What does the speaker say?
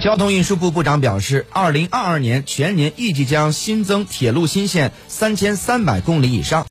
交通运输部部长表示二零二二年全年预计将新增铁路新线三千三百公里以上。